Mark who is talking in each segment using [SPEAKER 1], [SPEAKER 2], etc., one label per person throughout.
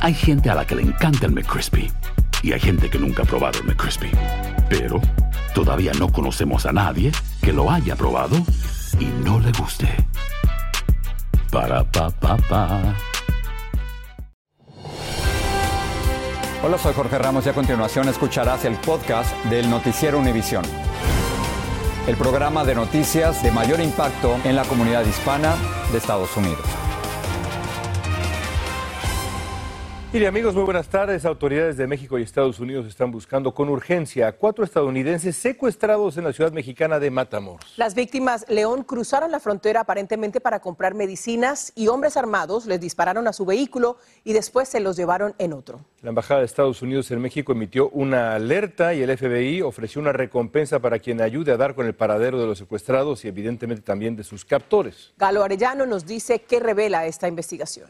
[SPEAKER 1] Hay gente a la que le encanta el McCrispy y hay gente que nunca ha probado el McCrispy. Pero todavía no conocemos a nadie que lo haya probado y no le guste. Para pa pa pa.
[SPEAKER 2] Hola, soy Jorge Ramos y a continuación escucharás el podcast del Noticiero Univisión. El programa de noticias de mayor impacto en la comunidad hispana de Estados Unidos.
[SPEAKER 3] Mire amigos, muy buenas tardes. Autoridades de México y Estados Unidos están buscando con urgencia a cuatro estadounidenses secuestrados en la ciudad mexicana de Matamoros.
[SPEAKER 4] Las víctimas León cruzaron la frontera aparentemente para comprar medicinas y hombres armados les dispararon a su vehículo y después se los llevaron en otro.
[SPEAKER 3] La Embajada de Estados Unidos en México emitió una alerta y el FBI ofreció una recompensa para quien ayude a dar con el paradero de los secuestrados y evidentemente también de sus captores.
[SPEAKER 4] Galo Arellano nos dice qué revela esta investigación.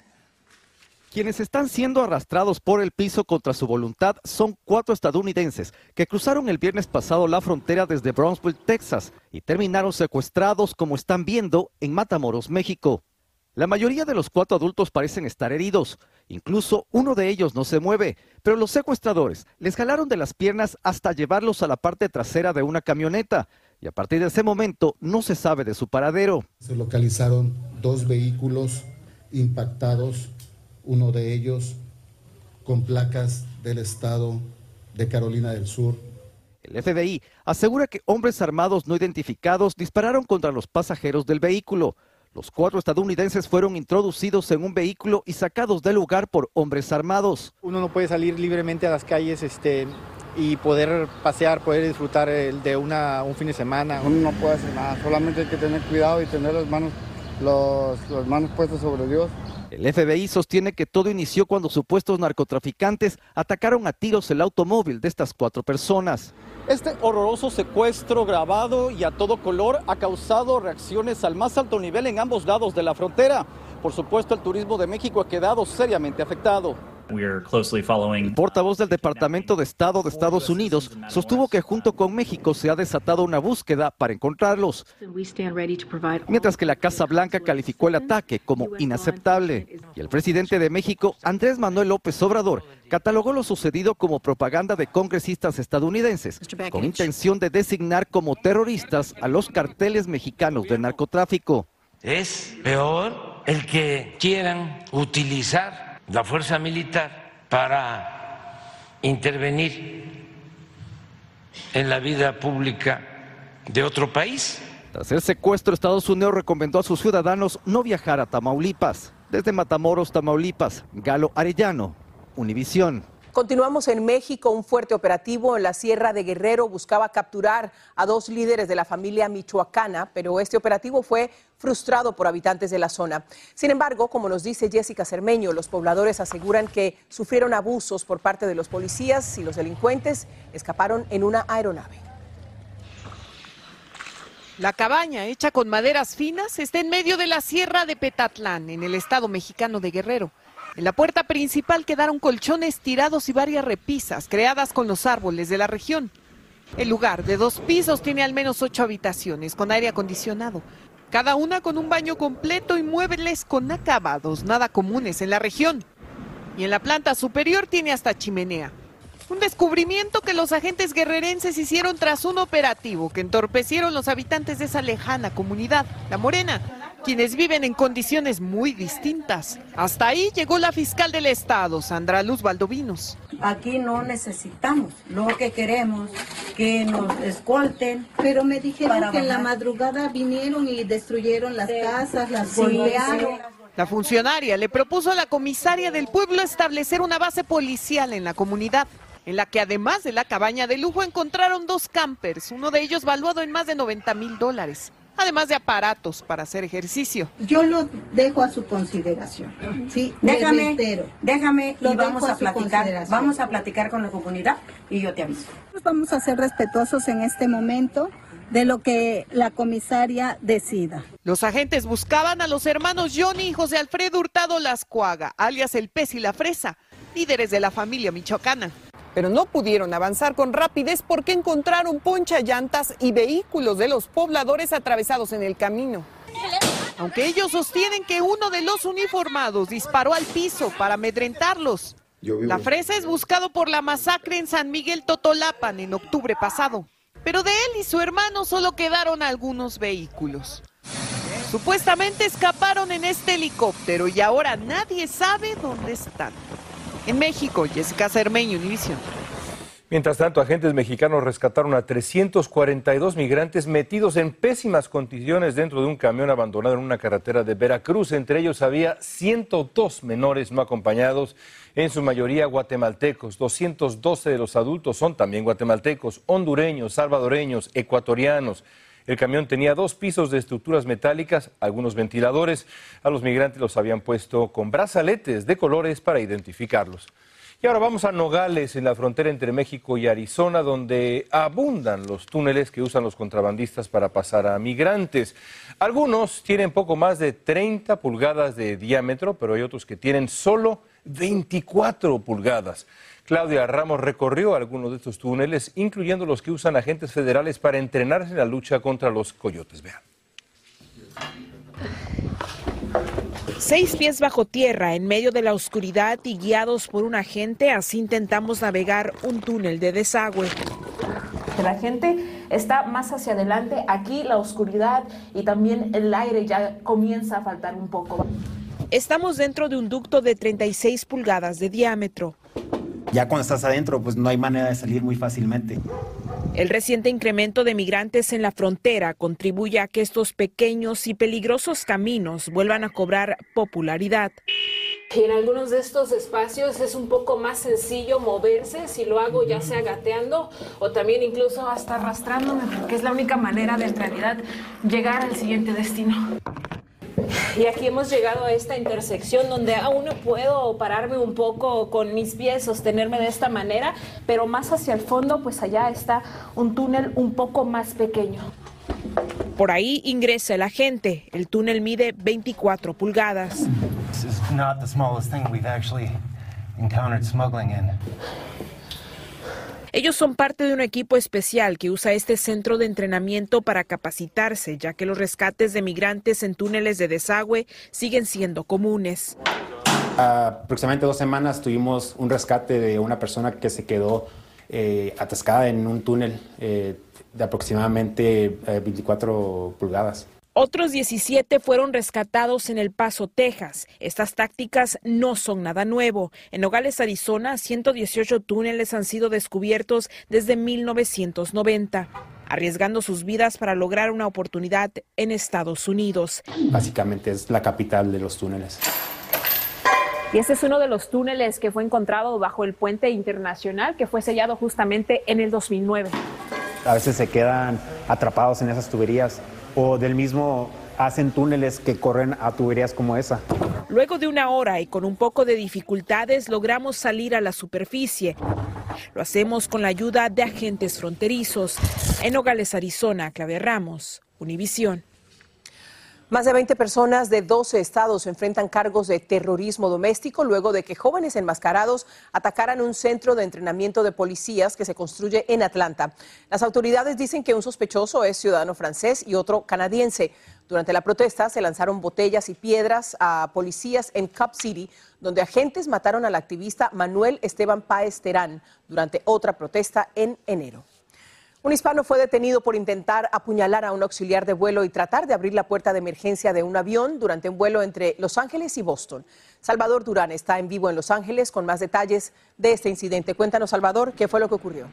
[SPEAKER 5] Quienes están siendo arrastrados por el piso contra su voluntad son cuatro estadounidenses que cruzaron el viernes pasado la frontera desde Brownsville, Texas, y terminaron secuestrados, como están viendo, en Matamoros, México. La mayoría de los cuatro adultos parecen estar heridos. Incluso uno de ellos no se mueve, pero los secuestradores les jalaron de las piernas hasta llevarlos a la parte trasera de una camioneta. Y a partir de ese momento no se sabe de su paradero.
[SPEAKER 6] Se localizaron dos vehículos impactados uno de ellos con placas del estado de Carolina del Sur.
[SPEAKER 5] El FBI asegura que hombres armados no identificados dispararon contra los pasajeros del vehículo. Los cuatro estadounidenses fueron introducidos en un vehículo y sacados del lugar por hombres armados.
[SPEAKER 7] Uno no puede salir libremente a las calles este, y poder pasear, poder disfrutar de una, un fin de semana.
[SPEAKER 8] Uno no puede hacer nada, solamente hay que tener cuidado y tener las manos, los, las manos puestas sobre Dios.
[SPEAKER 5] El FBI sostiene que todo inició cuando supuestos narcotraficantes atacaron a tiros el automóvil de estas cuatro personas.
[SPEAKER 9] Este horroroso secuestro grabado y a todo color ha causado reacciones al más alto nivel en ambos lados de la frontera. Por supuesto, el turismo de México ha quedado seriamente afectado.
[SPEAKER 5] El portavoz del Departamento de Estado de Estados Unidos sostuvo que junto con México se ha desatado una búsqueda para encontrarlos, mientras que la Casa Blanca calificó el ataque como inaceptable. Y el presidente de México, Andrés Manuel López Obrador, catalogó lo sucedido como propaganda de congresistas estadounidenses, con intención de designar como terroristas a los carteles mexicanos de narcotráfico.
[SPEAKER 10] Es peor el que quieran utilizar la fuerza militar para intervenir en la vida pública de otro país.
[SPEAKER 5] Tras el secuestro, Estados Unidos recomendó a sus ciudadanos no viajar a Tamaulipas. Desde Matamoros, Tamaulipas, Galo Arellano, Univisión.
[SPEAKER 4] Continuamos en México. Un fuerte operativo en la Sierra de Guerrero buscaba capturar a dos líderes de la familia michoacana, pero este operativo fue frustrado por habitantes de la zona. Sin embargo, como nos dice Jessica Cermeño, los pobladores aseguran que sufrieron abusos por parte de los policías y los delincuentes escaparon en una aeronave.
[SPEAKER 11] La cabaña, hecha con maderas finas, está en medio de la Sierra de Petatlán, en el estado mexicano de Guerrero. En la puerta principal quedaron colchones tirados y varias repisas creadas con los árboles de la región. El lugar de dos pisos tiene al menos ocho habitaciones con aire acondicionado, cada una con un baño completo y muebles con acabados nada comunes en la región. Y en la planta superior tiene hasta chimenea. Un descubrimiento que los agentes guerrerenses hicieron tras un operativo que entorpecieron los habitantes de esa lejana comunidad, La Morena. Quienes viven en condiciones muy distintas. Hasta ahí llegó la fiscal del estado, Sandra Luz Valdovinos.
[SPEAKER 12] Aquí no necesitamos, lo que queremos que nos escolten.
[SPEAKER 13] Pero me dijeron que en la madrugada vinieron y destruyeron las casas, las golpearon.
[SPEAKER 11] La funcionaria le propuso a la comisaria del pueblo establecer una base policial en la comunidad, en la que además de la cabaña de lujo encontraron dos campers, uno de ellos valuado en más de 90 mil dólares, además de aparatos para hacer ejercicio.
[SPEAKER 13] Yo lo dejo a su consideración. Sí,
[SPEAKER 12] Déjame, déjame
[SPEAKER 13] Lo
[SPEAKER 12] y vamos a platicar. Vamos a platicar con la comunidad y yo te aviso.
[SPEAKER 13] Vamos a ser respetuosos en este momento de lo que la comisaria decida.
[SPEAKER 11] Los agentes buscaban a los hermanos Johnny y José Alfredo Hurtado Lascuaga, alias el pez y la fresa, líderes de la familia michoacana. Pero no pudieron avanzar con rapidez porque encontraron poncha llantas y vehículos de los pobladores atravesados en el camino. Aunque ellos sostienen que uno de los uniformados disparó al piso para amedrentarlos. La fresa es buscado por la masacre en San Miguel Totolapan en octubre pasado. Pero de él y su hermano solo quedaron algunos vehículos. Supuestamente escaparon en este helicóptero y ahora nadie sabe dónde están. En México, Jessica Cermeño, Univision.
[SPEAKER 3] Mientras tanto, agentes mexicanos rescataron a 342 migrantes metidos en pésimas condiciones dentro de un camión abandonado en una carretera de Veracruz. Entre ellos había 102 menores no acompañados, en su mayoría guatemaltecos. 212 de los adultos son también guatemaltecos, hondureños, salvadoreños, ecuatorianos. El camión tenía dos pisos de estructuras metálicas, algunos ventiladores. A los migrantes los habían puesto con brazaletes de colores para identificarlos. Y ahora vamos a Nogales, en la frontera entre México y Arizona, donde abundan los túneles que usan los contrabandistas para pasar a migrantes. Algunos tienen poco más de 30 pulgadas de diámetro, pero hay otros que tienen solo 24 pulgadas. Claudia Ramos recorrió algunos de estos túneles, incluyendo los que usan agentes federales para entrenarse en la lucha contra los coyotes. Vean.
[SPEAKER 14] Seis pies bajo tierra, en medio de la oscuridad y guiados por un agente, así intentamos navegar un túnel de desagüe.
[SPEAKER 15] La gente está más hacia adelante. Aquí la oscuridad y también el aire ya comienza a faltar un poco.
[SPEAKER 14] Estamos dentro de un ducto de 36 pulgadas de diámetro.
[SPEAKER 16] Ya cuando estás adentro, pues no hay manera de salir muy fácilmente.
[SPEAKER 14] El reciente incremento de migrantes en la frontera contribuye a que estos pequeños y peligrosos caminos vuelvan a cobrar popularidad.
[SPEAKER 15] En algunos de estos espacios es un poco más sencillo moverse si lo hago ya sea gateando o también incluso hasta arrastrándome, porque es la única manera de en realidad llegar al siguiente destino. Y aquí hemos llegado a esta intersección donde aún no puedo pararme un poco con mis pies, sostenerme de esta manera, pero más hacia el fondo, pues allá está un túnel un poco más pequeño.
[SPEAKER 14] Por ahí ingresa la gente. El túnel mide 24 pulgadas.
[SPEAKER 17] This is not the smallest thing we've actually encountered smuggling in.
[SPEAKER 14] Ellos son parte de un equipo especial que usa este centro de entrenamiento para capacitarse, ya que los rescates de migrantes en túneles de desagüe siguen siendo comunes.
[SPEAKER 16] aproximadamente dos semanas tuvimos un rescate de una persona que se quedó eh, atascada en un túnel eh, de aproximadamente eh, 24 pulgadas.
[SPEAKER 14] Otros 17 fueron rescatados en El Paso, Texas. Estas tácticas no son nada nuevo. En Nogales, Arizona, 118 túneles han sido descubiertos desde 1990, arriesgando sus vidas para lograr una oportunidad en Estados Unidos.
[SPEAKER 16] Básicamente es la capital de los túneles.
[SPEAKER 15] Y este es uno de los túneles que fue encontrado bajo el puente internacional que fue sellado justamente en el 2009.
[SPEAKER 16] A veces se quedan atrapados en esas tuberías o del mismo hacen túneles que corren a tuberías como esa.
[SPEAKER 14] Luego de una hora y con un poco de dificultades logramos salir a la superficie. Lo hacemos con la ayuda de agentes fronterizos. En Nogales, Arizona, Clave Ramos, Univisión.
[SPEAKER 4] Más de 20 personas de 12 estados enfrentan cargos de terrorismo doméstico luego de que jóvenes enmascarados atacaran un centro de entrenamiento de policías que se construye en Atlanta. Las autoridades dicen que un sospechoso es ciudadano francés y otro canadiense. Durante la protesta se lanzaron botellas y piedras a policías en Cup City, donde agentes mataron al activista Manuel Esteban Páez Terán durante otra protesta en enero. Un hispano fue detenido por intentar apuñalar a un auxiliar de vuelo y tratar de abrir la puerta de emergencia de un avión durante un vuelo entre Los Ángeles y Boston. Salvador Durán está en vivo en Los Ángeles con más detalles de este incidente. Cuéntanos, Salvador, ¿qué fue lo que ocurrió?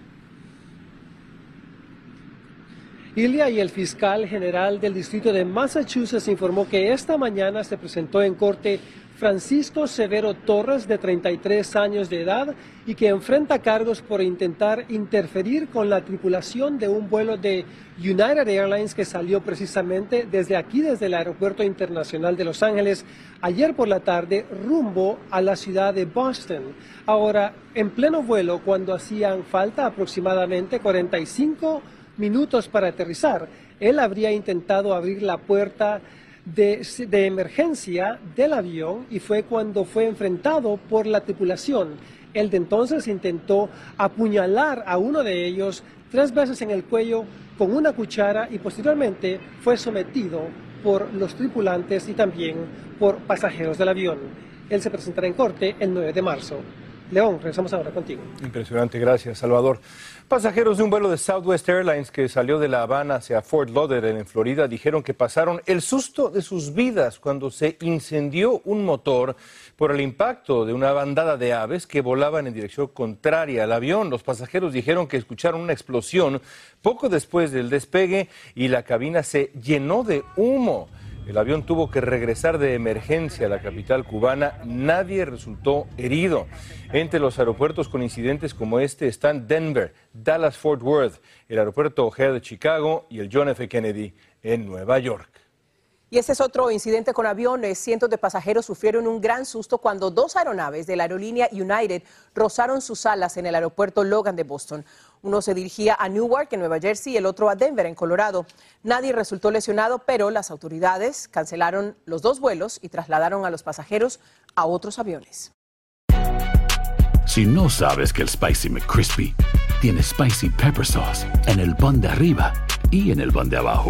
[SPEAKER 18] Ilia y el fiscal general del distrito de Massachusetts informó que esta mañana se presentó en corte Francisco Severo Torres, de 33 años de edad, y que enfrenta cargos por intentar interferir con la tripulación de un vuelo de United Airlines que salió precisamente desde aquí, desde el Aeropuerto Internacional de Los Ángeles, ayer por la tarde, rumbo a la ciudad de Boston. Ahora, en pleno vuelo, cuando hacían falta aproximadamente 45 minutos para aterrizar, él habría intentado abrir la puerta de, emergencia del avión y fue cuando fue enfrentado por la tripulación. Él de entonces intentó apuñalar a uno de ellos tres veces en el cuello con una cuchara y posteriormente fue sometido por los tripulantes y también por pasajeros del avión. Él se presentará en corte el 9 de marzo. León, regresamos ahora contigo.
[SPEAKER 3] Impresionante, gracias, Salvador. Pasajeros de un vuelo de Southwest Airlines que salió de La Habana hacia Fort Lauderdale en Florida dijeron que pasaron el susto de sus vidas cuando se incendió un motor por el impacto de una bandada de aves que volaban en dirección contraria al avión. Los pasajeros dijeron que escucharon una explosión poco después del despegue y la cabina se llenó de humo. El avión tuvo que regresar de emergencia a la capital cubana. Nadie resultó herido. Entre los aeropuertos con incidentes como este están Denver, Dallas Fort Worth, el aeropuerto O'Hare de Chicago y el John F. Kennedy en Nueva York.
[SPEAKER 4] Y este es otro incidente con aviones. Cientos de pasajeros sufrieron un gran susto cuando dos aeronaves de la aerolínea United rozaron sus alas en el aeropuerto Logan de Boston. Uno se dirigía a Newark, en Nueva Jersey, y el otro a Denver, en Colorado. Nadie resultó lesionado, pero las autoridades cancelaron los dos vuelos y trasladaron a los pasajeros a otros aviones.
[SPEAKER 1] Si no sabes que el Spicy McCrispy tiene Spicy Pepper Sauce en el pan de arriba y en el pan de abajo,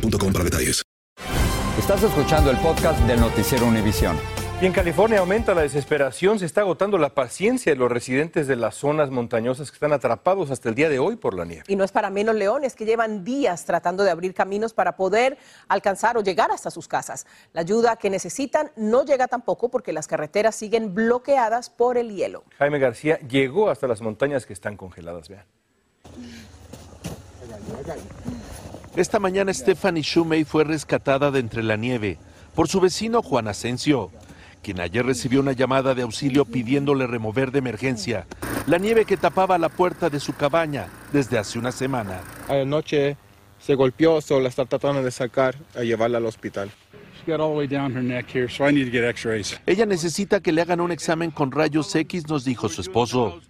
[SPEAKER 19] boostmobile.com para detalles.
[SPEAKER 2] Estás escuchando el podcast del Noticiero Univisión.
[SPEAKER 3] Y en California aumenta la desesperación, se está agotando la paciencia de los residentes de las zonas montañosas que están atrapados hasta el día de hoy por la nieve.
[SPEAKER 4] Y no es para menos leones que llevan días tratando de abrir caminos para poder alcanzar o llegar hasta sus casas. La ayuda que necesitan no llega tampoco porque las carreteras siguen bloqueadas por el hielo.
[SPEAKER 3] Jaime García llegó hasta las montañas que están congeladas, vean.
[SPEAKER 20] Esta mañana Stephanie Shumey fue rescatada de entre la nieve por su vecino Juan Asensio, quien ayer recibió una llamada de auxilio pidiéndole remover de emergencia la nieve que tapaba la puerta de su cabaña desde hace una semana.
[SPEAKER 21] Anoche se golpeó, solo la está tratando de sacar a llevarla al hospital.
[SPEAKER 20] Ella necesita que le hagan un examen con rayos X, nos dijo su esposo.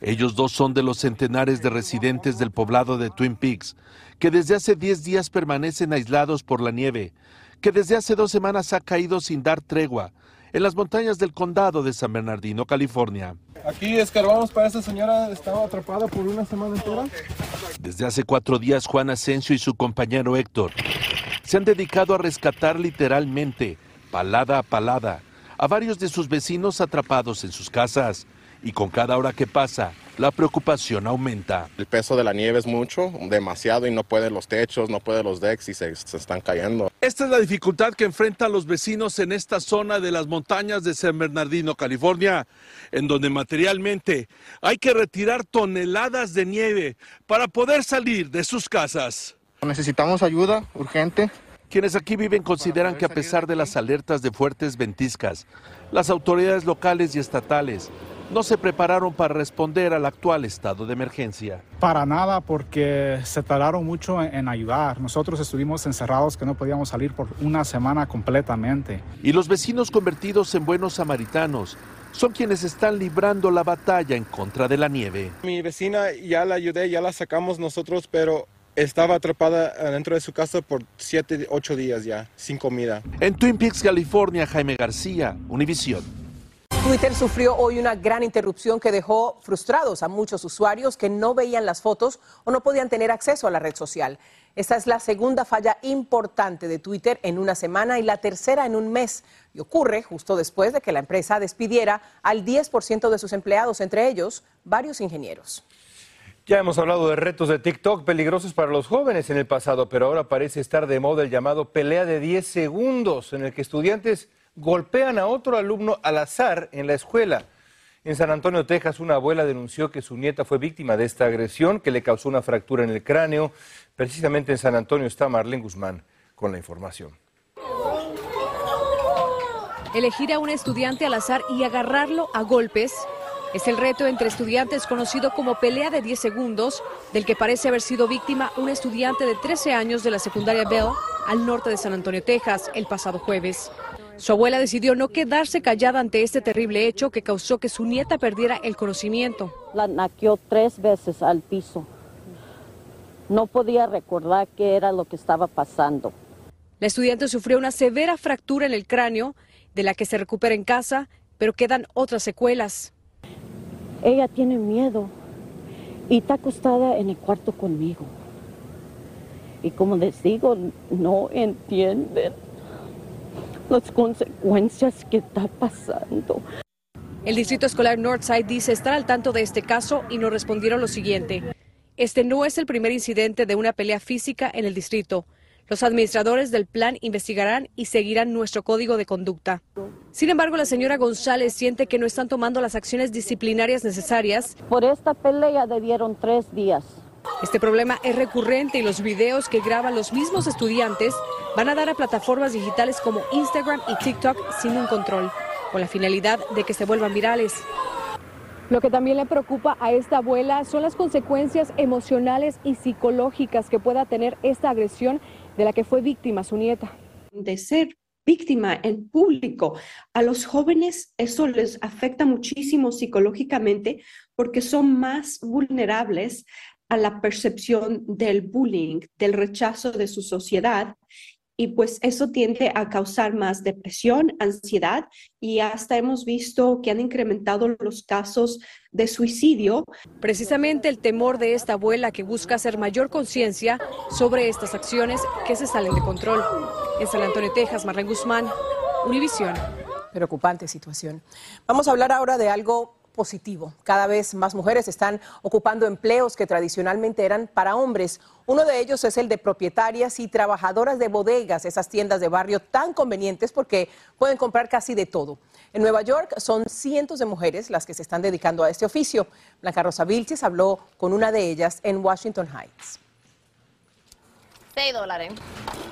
[SPEAKER 20] Ellos dos son de los centenares de residentes del poblado de Twin Peaks que desde hace 10 días permanecen aislados por la nieve, que desde hace dos semanas ha caído sin dar tregua en las montañas del condado de San Bernardino, California.
[SPEAKER 21] Aquí escarbamos para esa señora, estaba atrapada por una semana entera.
[SPEAKER 20] Desde hace cuatro días, Juan Asensio y su compañero Héctor se han dedicado a rescatar literalmente, palada a palada, a varios de sus vecinos atrapados en sus casas. Y con cada hora que pasa, la preocupación aumenta.
[SPEAKER 22] El peso de la nieve es mucho, demasiado, y no puede los techos, no puede los decks y se, se están cayendo.
[SPEAKER 20] Esta es la dificultad que enfrentan los vecinos en esta zona de las montañas de San Bernardino, California, en donde materialmente hay que retirar toneladas de nieve para poder salir de sus casas.
[SPEAKER 23] Necesitamos ayuda urgente.
[SPEAKER 20] Quienes aquí viven consideran que a pesar de las alertas de fuertes ventiscas, las autoridades locales y estatales no se prepararon para responder al actual estado de emergencia.
[SPEAKER 24] Para nada, porque se tardaron mucho en, ayudar. Nosotros estuvimos encerrados que no podíamos salir por una semana completamente.
[SPEAKER 20] Y los vecinos convertidos en buenos samaritanos son quienes están librando la batalla en contra de la nieve.
[SPEAKER 21] Mi vecina ya la ayudé, ya la sacamos nosotros, pero estaba atrapada dentro de su casa por 7, 8 días ya, sin comida.
[SPEAKER 20] En Twin Peaks, California, Jaime García, Univisión.
[SPEAKER 4] Twitter sufrió hoy una gran interrupción que dejó frustrados a muchos usuarios que no veían las fotos o no podían tener acceso a la red social. Esta es la segunda falla importante de Twitter en una semana y la tercera en un mes. Y ocurre justo después de que la empresa despidiera al 10% de sus empleados, entre ellos varios ingenieros.
[SPEAKER 3] Ya hemos hablado de retos de TikTok peligrosos para los jóvenes en el pasado, pero ahora parece estar de moda el llamado pelea de 10 segundos, en el que estudiantes golpean a otro alumno al azar en la escuela. En San Antonio, Texas, una abuela denunció que su nieta fue víctima de esta agresión que le causó una fractura en el cráneo. Precisamente en San Antonio está Marlene Guzmán con la información.
[SPEAKER 25] Elegir a un estudiante al azar y agarrarlo a golpes es el reto entre estudiantes conocido como pelea de 10 segundos, del que parece haber sido víctima un estudiante de 13 años de la secundaria Bell al norte de San Antonio, Texas, el pasado jueves. Su abuela decidió no quedarse callada ante este terrible hecho que causó que su nieta perdiera el conocimiento.
[SPEAKER 26] La naqueó tres veces al piso. No podía recordar qué era lo que estaba pasando.
[SPEAKER 25] La estudiante sufrió una severa fractura en el cráneo, de la que se recupera en casa, pero quedan otras secuelas.
[SPEAKER 26] Ella tiene miedo y está acostada en el cuarto conmigo. Y como les digo, no entienden las consecuencias que está pasando.
[SPEAKER 25] El Distrito Escolar Northside dice estar al tanto de este caso y nos respondieron lo siguiente. Este no es el primer incidente de una pelea física en el distrito. Los administradores del plan investigarán y seguirán nuestro código de conducta. Sin embargo, la señora González siente que no están tomando las acciones disciplinarias necesarias.
[SPEAKER 26] Por esta pelea debieron tres días.
[SPEAKER 25] Este problema es recurrente y los videos que graban los mismos estudiantes van a dar a plataformas digitales como Instagram y TikTok sin un control, con la finalidad de que se vuelvan virales. Lo que también le preocupa a esta abuela son las consecuencias emocionales y psicológicas que pueda tener esta agresión de la que fue víctima su nieta.
[SPEAKER 27] De ser víctima en público. A los jóvenes eso les afecta muchísimo psicológicamente porque son más vulnerables a la percepción del bullying, del rechazo de su sociedad. Y pues eso tiende a causar más depresión, ansiedad y hasta hemos visto que han incrementado los casos de suicidio.
[SPEAKER 25] Precisamente el temor de esta abuela que busca hacer mayor conciencia sobre estas acciones que se salen de control. En San Antonio, Texas, Marlene Guzmán, Univisión.
[SPEAKER 4] Preocupante situación. Vamos a hablar ahora de algo positivo. Cada vez más mujeres están ocupando empleos que tradicionalmente eran para hombres. Uno de ellos es el de propietarias y trabajadoras de bodegas, esas tiendas de barrio tan convenientes porque pueden comprar casi de todo. En Nueva York son cientos de mujeres las que se están dedicando a este oficio. Blanca Rosa Vilches habló con una de ellas en Washington Heights.
[SPEAKER 28] dólares.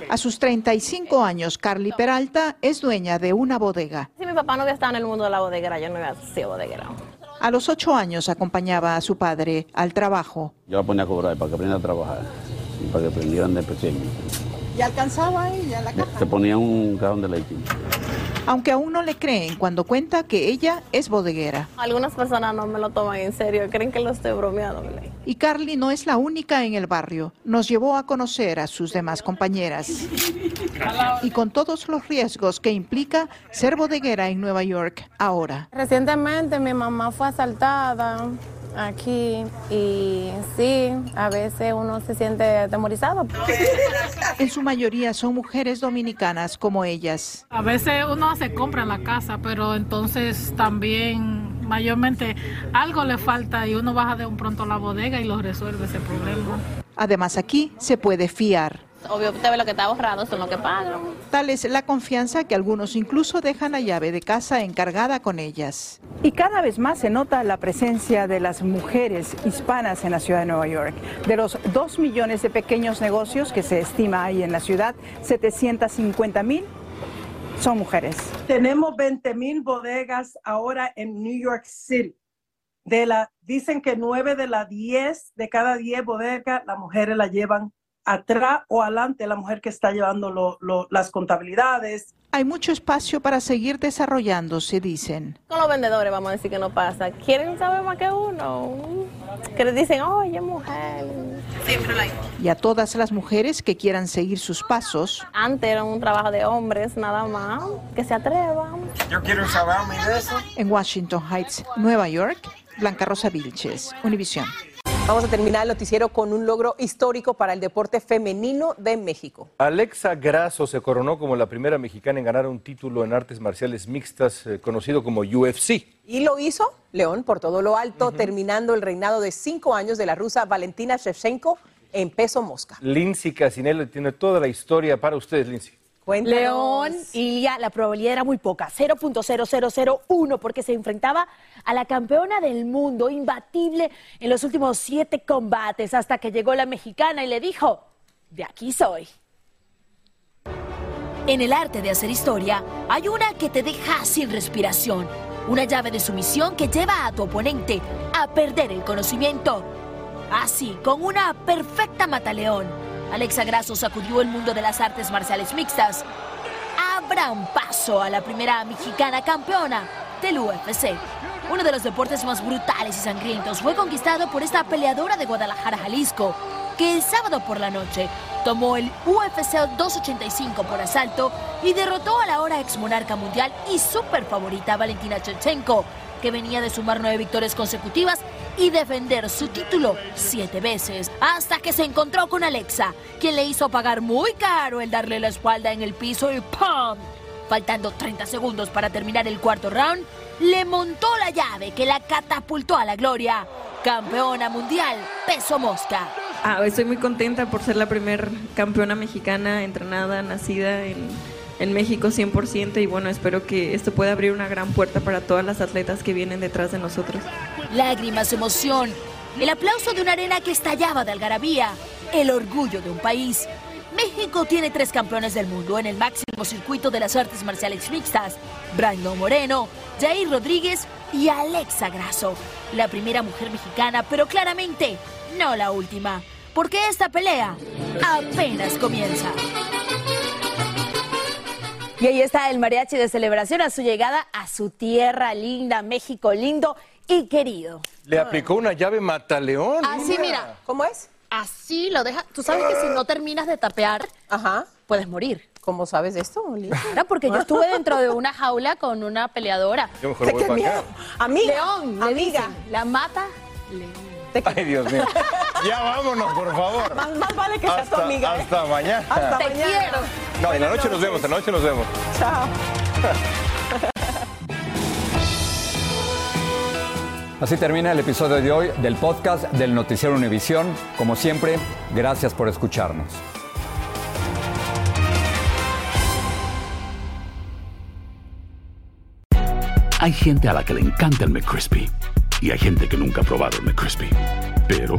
[SPEAKER 28] A sus 35 años, Carly Peralta es dueña de una bodega.
[SPEAKER 29] Si mi papá no hubiera estado en el mundo de la bodeguera, yo no hubiera sido bodeguera.
[SPEAKER 28] A los ocho años acompañaba a su padre al trabajo.
[SPEAKER 30] Yo la ponía a cobrar para que aprendiera a trabajar y para que aprendieran de pequeño.
[SPEAKER 28] ¿Y alcanzaba ella la caja?
[SPEAKER 30] Se ponía un cajón de leche.
[SPEAKER 28] Aunque aún no le creen cuando cuenta que ella es bodeguera.
[SPEAKER 29] Algunas personas no me lo toman en serio, creen que lo estoy bromeando.
[SPEAKER 28] Y Carly no es la única en el barrio. Nos llevó a conocer a sus demás compañeras. Y con todos los riesgos que implica ser bodeguera en Nueva York ahora.
[SPEAKER 31] Recientemente mi mamá fue asaltada aquí y sí, a veces uno se siente atemorizado.
[SPEAKER 28] En su mayoría son mujeres dominicanas como ellas.
[SPEAKER 32] A veces uno se compra en la casa, pero entonces también
[SPEAKER 33] mayormente algo le falta y uno baja de un pronto a la bodega y lo resuelve ese problema.
[SPEAKER 28] Además, aquí se puede fiar.
[SPEAKER 29] Obvio, usted ve lo que está ahorrado, es lo que pagan.
[SPEAKER 28] Tal es la confianza que algunos incluso dejan la llave de casa encargada con ellas.
[SPEAKER 34] Y cada vez más se nota la presencia de las mujeres hispanas en la ciudad de Nueva York. De los 2 millones de pequeños negocios que se estima ahí en la ciudad, 750 mil son mujeres.
[SPEAKER 35] Tenemos 20 mil bodegas ahora en New York City. De la, dicen que 9 de las 10, de cada 10 bodegas, las mujeres la llevan atrás o adelante la mujer que está llevando lo, lo, las contabilidades.
[SPEAKER 28] Hay mucho espacio para seguir desarrollándose, dicen.
[SPEAKER 29] Con los vendedores vamos a decir que no pasa. Quieren saber más que uno. Que les dicen, oye, mujer. Siempre la
[SPEAKER 28] Y a todas las mujeres que quieran seguir sus pasos.
[SPEAKER 29] Antes era un trabajo de hombres, nada más. Que se atrevan.
[SPEAKER 35] Yo quiero saber de eso.
[SPEAKER 28] En Washington Heights, Nueva York, Blanca Rosa Vilches, Univisión.
[SPEAKER 4] Vamos a terminar el noticiero con un logro histórico para el deporte femenino de México.
[SPEAKER 3] Alexa Grasso se coronó como la primera mexicana en ganar un título en artes marciales mixtas eh, conocido como UFC.
[SPEAKER 4] Y lo hizo León por todo lo alto, terminando el reinado de cinco años de la rusa Valentina Shevchenko en peso mosca.
[SPEAKER 3] Lindsay Casinelli tiene toda la historia para ustedes, Lindsay.
[SPEAKER 4] Cuéntanos.
[SPEAKER 36] León, Ilia, la probabilidad era muy poca, 0.0001, porque se enfrentaba a la campeona del mundo, imbatible en los últimos siete combates, hasta que llegó la mexicana y le dijo, de aquí soy.
[SPEAKER 37] En el arte de hacer historia, hay una que te deja sin respiración, una llave de sumisión que lleva a tu oponente a perder el conocimiento. Así, con una perfecta mataleón, Alexa Grasso sacudió el mundo de las artes marciales mixtas. Abran paso a la primera mexicana campeona del UFC. Uno de los deportes más brutales y sangrientos fue conquistado por esta peleadora de Guadalajara, Jalisco, que el sábado por la noche tomó el UFC 285 por asalto y derrotó a la ahora ex monarca mundial y super favorita Valentina Shevchenko, que venía de sumar nueve victorias consecutivas y defender su título siete veces, hasta que se encontró con Alexa, quien le hizo pagar muy caro el darle la espalda en el piso y ¡pum! Faltando 30 segundos para terminar el cuarto round, le montó la llave que la catapultó a la gloria. Campeona mundial, peso mosca.
[SPEAKER 38] Ah, estoy muy contenta por ser la primer campeona mexicana entrenada, nacida en, en México 100% y bueno, espero que esto pueda abrir una gran puerta para todas las atletas que vienen detrás de nosotros.
[SPEAKER 37] Lágrimas, emoción, el aplauso de una arena que estallaba de algarabía, el orgullo de un país. México tiene tres campeones del mundo en el máximo circuito de las artes marciales mixtas. Brandon Moreno, Jair Rodríguez y Alexa Grasso. La primera mujer mexicana, pero claramente no la última. Porque esta pelea apenas comienza.
[SPEAKER 36] Y ahí está el mariachi de celebración a su llegada a su tierra linda, México lindo y querido.
[SPEAKER 3] Le aplicó una llave mataleón.
[SPEAKER 36] Así, mira.
[SPEAKER 4] ¿Cómo es?
[SPEAKER 36] Así lo deja. Tú sabes que si no terminas de tapear, puedes morir.
[SPEAKER 4] ¿Cómo sabes de esto, Lili?
[SPEAKER 36] Claro, porque yo estuve dentro de una jaula con una peleadora.
[SPEAKER 3] Yo mejor voy para acá.
[SPEAKER 4] Amiga,
[SPEAKER 36] León, le
[SPEAKER 4] amiga.
[SPEAKER 36] dicen, la mata León.
[SPEAKER 3] Ay, Dios mío. Ya vámonos, por favor.
[SPEAKER 4] Más, más vale que seas tu
[SPEAKER 3] Hasta,
[SPEAKER 4] amiga. ¿eh?
[SPEAKER 3] hasta mañana.
[SPEAKER 4] Hasta
[SPEAKER 36] Te
[SPEAKER 4] mañana.
[SPEAKER 36] quiero.
[SPEAKER 3] No, en la noche nos vemos, en la noche nos vemos.
[SPEAKER 4] Chao.
[SPEAKER 2] Así termina el episodio de hoy del podcast del Noticiero Univisión. Como siempre, gracias por escucharnos.
[SPEAKER 1] Hay gente a la que le encanta el McCrispy y hay gente que nunca ha probado el McCrispy. Pero